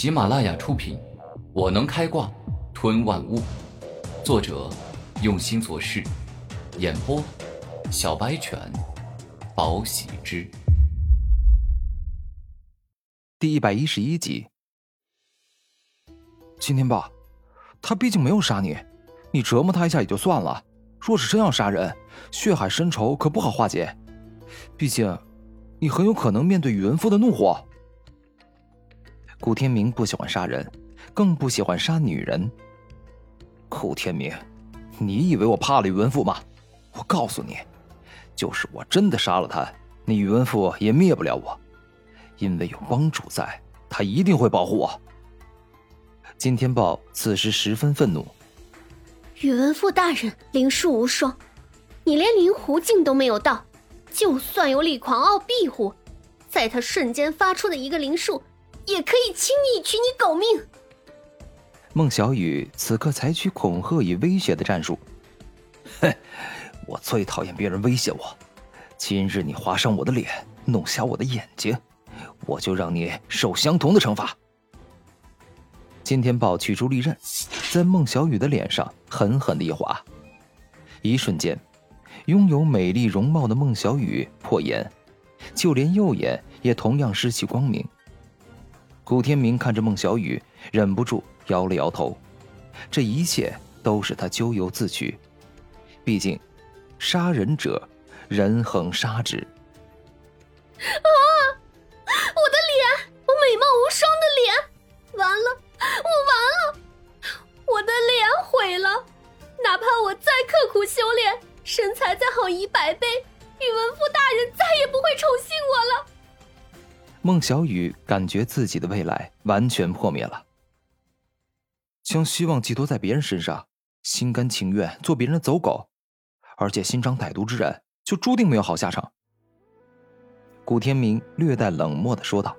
喜马拉雅出品，《我能开挂吞万物》，作者用心做事，演播小白犬，宝喜之，第一百一十一集。今天吧，他毕竟没有杀你，你折磨他一下也就算了。若是真要杀人，血海深仇可不好化解。毕竟，你很有可能面对宇文夫的怒火。古天明不喜欢杀人，更不喜欢杀女人。古天明，你以为我怕了宇文父吗？我告诉你，就是我真的杀了他，你宇文父也灭不了我，因为有帮主在，他一定会保护我。金天豹此时十分愤怒。宇文父大人灵术无双，你连灵狐境都没有到，就算有李狂傲庇护，在他瞬间发出的一个灵术。也可以轻易取你狗命。孟小雨此刻采取恐吓与威胁的战术。哼，我最讨厌别人威胁我。今日你划伤我的脸，弄瞎我的眼睛，我就让你受相同的惩罚。金天豹取出利刃，在孟小雨的脸上狠狠的一划，一瞬间，拥有美丽容貌的孟小雨破颜，就连右眼也同样失去光明。古天明看着孟小雨，忍不住摇了摇头。这一切都是他咎由自取。毕竟，杀人者，人恒杀之。啊！我的脸，我美貌无双的脸，完了，我完了，我的脸毁了。哪怕我再刻苦修炼，身材再好一百倍，宇文父大人再也不会宠幸。孟小雨感觉自己的未来完全破灭了。将希望寄托在别人身上，心甘情愿做别人的走狗，而且心肠歹毒之人，就注定没有好下场。古天明略带冷漠的说道：“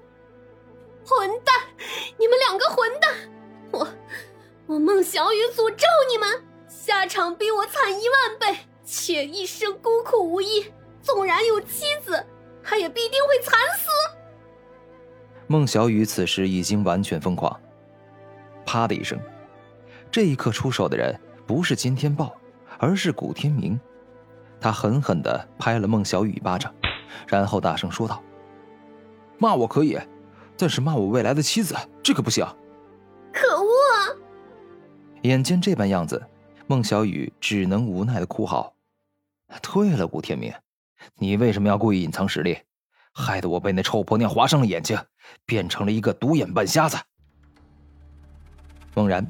混蛋，你们两个混蛋！我，我孟小雨诅咒你们，下场比我惨一万倍，且一生孤苦无依，纵然有妻子，他也必定会惨死。”孟小雨此时已经完全疯狂。啪的一声，这一刻出手的人不是金天豹，而是古天明。他狠狠的拍了孟小雨一巴掌，然后大声说道：“骂我可以，但是骂我未来的妻子，这可不行。”可恶啊！眼见这般样子，孟小雨只能无奈的哭嚎：“退了，古天明，你为什么要故意隐藏实力？”害得我被那臭婆娘划伤了眼睛，变成了一个独眼半瞎子。猛然，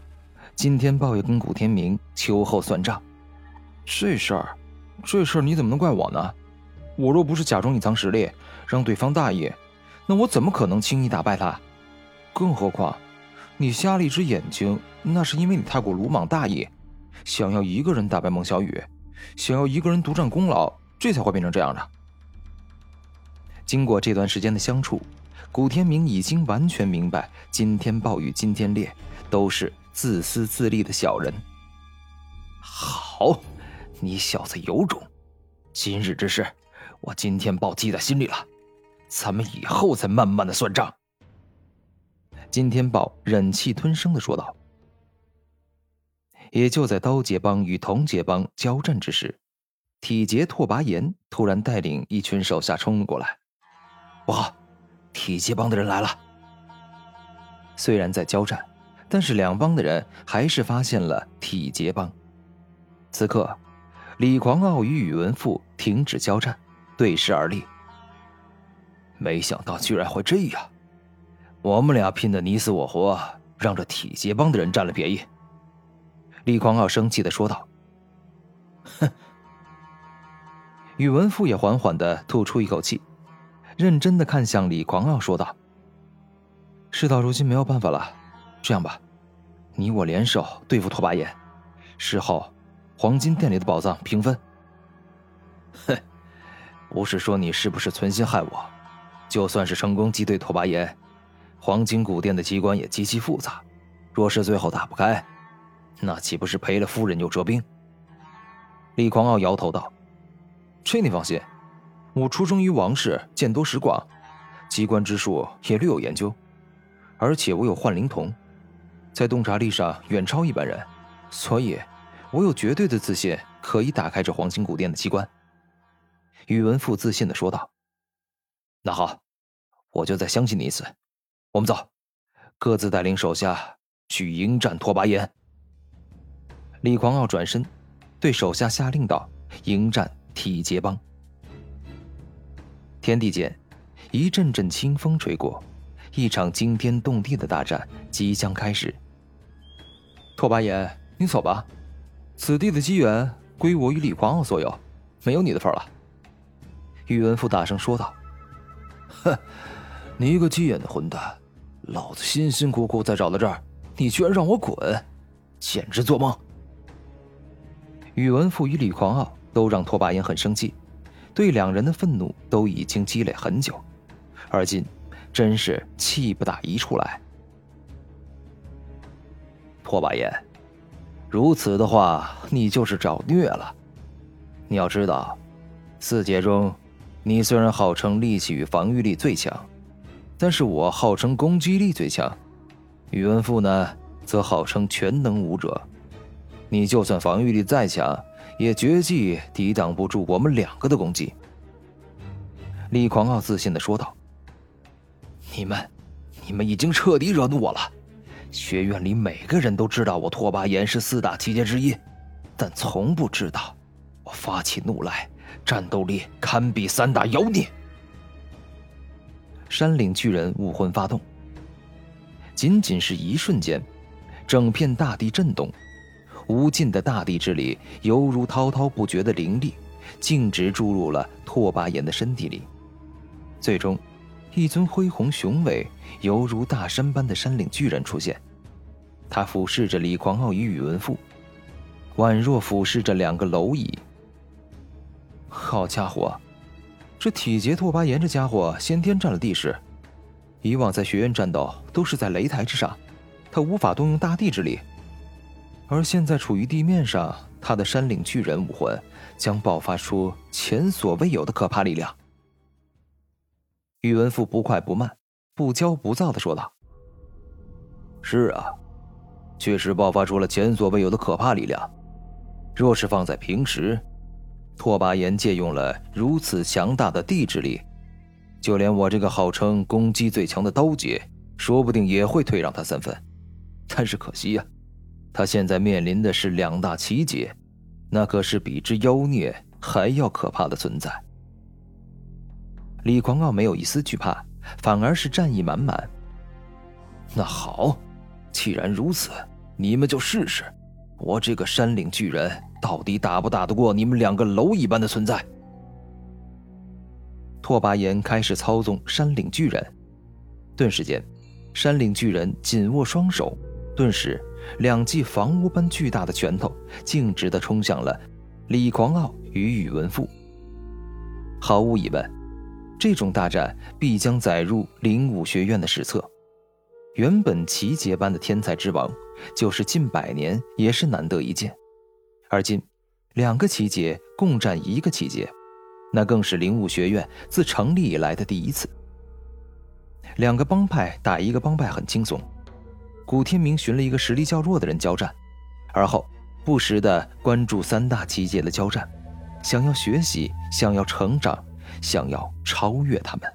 金天豹也跟古天明秋后算账。这事儿，这事儿你怎么能怪我呢？我若不是假装隐藏实力，让对方大意，那我怎么可能轻易打败他？更何况，你瞎了一只眼睛，那是因为你太过鲁莽大意，想要一个人打败孟小雨，想要一个人独占功劳，这才会变成这样的。经过这段时间的相处，古天明已经完全明白，金天豹与金天烈都是自私自利的小人。好，你小子有种！今日之事，我金天豹记在心里了，咱们以后再慢慢的算账。金天豹忍气吞声的说道。也就在刀杰帮与铜杰帮交战之时，体劫拓跋炎突然带领一群手下冲了过来。不好，体劫帮的人来了。虽然在交战，但是两帮的人还是发现了体劫帮。此刻，李狂傲与宇文富停止交战，对视而立。没想到居然会这样，我们俩拼的你死我活，让这体劫帮的人占了便宜。李狂傲生气的说道：“哼。”宇文富也缓缓的吐出一口气。认真的看向李狂傲，说道：“事到如今没有办法了，这样吧，你我联手对付拓跋炎，事后黄金店里的宝藏平分。”哼，不是说你是不是存心害我？就算是成功击退拓跋炎，黄金古殿的机关也极其复杂，若是最后打不开，那岂不是赔了夫人又折兵？李狂傲摇头道：“这你放心。”我出生于王室，见多识广，机关之术也略有研究，而且我有幻灵瞳，在洞察力上远超一般人，所以，我有绝对的自信可以打开这黄金古殿的机关。”宇文富自信的说道。“那好，我就再相信你一次。我们走，各自带领手下去迎战拓跋炎。”李狂傲转身，对手下下令道：“迎战体劫帮。”天地间，一阵阵清风吹过，一场惊天动地的大战即将开始。拓跋炎，你走吧，此地的机缘归我与李狂傲所有，没有你的份了。”宇文富大声说道。“哼，你一个鸡眼的混蛋，老子辛辛苦苦才找到这儿，你居然让我滚，简直做梦！”宇文富与李狂傲都让拓跋炎很生气，对两人的愤怒都已经积累很久，而今真是气不打一处来。拓跋炎，如此的话，你就是找虐了。你要知道，四姐中，你虽然号称力气与防御力最强，但是我号称攻击力最强，宇文富呢，则号称全能武者。你就算防御力再强，也绝技抵挡不住我们两个的攻击。”李狂傲自信的说道。“你们，你们已经彻底惹怒我了。学院里每个人都知道我拓跋炎是四大奇杰之一，但从不知道我发起怒来，战斗力堪比三大妖孽。”山岭巨人武魂发动，仅仅是一瞬间，整片大地震动。无尽的大地之力，犹如滔滔不绝的灵力，径直注入了拓跋炎的身体里。最终，一尊恢宏雄伟、犹如大山般的山岭巨人出现。他俯视着李狂傲与宇文富，宛若俯视着两个蝼蚁。好家伙，这体劫拓跋炎这家伙先天占了地势。以往在学院战斗都是在擂台之上，他无法动用大地之力。而现在处于地面上，他的山岭巨人武魂将爆发出前所未有的可怕力量。宇文富不快不慢、不骄不躁的说道：“是啊，确实爆发出了前所未有的可怕力量。若是放在平时，拓跋炎借用了如此强大的地之力，就连我这个号称攻击最强的刀姐，说不定也会退让他三分。但是可惜呀。”他现在面临的是两大奇劫，那可是比之妖孽还要可怕的存在。李狂傲没有一丝惧怕，反而是战意满满。那好，既然如此，你们就试试，我这个山岭巨人到底打不打得过你们两个蝼蚁般的存在？拓跋炎开始操纵山岭巨人，顿时间，山岭巨人紧握双手，顿时。两记房屋般巨大的拳头径直地冲向了李狂傲与宇文富。毫无疑问，这种大战必将载入灵武学院的史册。原本奇杰般的天才之王，就是近百年也是难得一见。而今，两个奇杰共战一个奇杰，那更是灵武学院自成立以来的第一次。两个帮派打一个帮派很轻松。古天明寻了一个实力较弱的人交战，而后不时的关注三大奇界的交战，想要学习，想要成长，想要超越他们。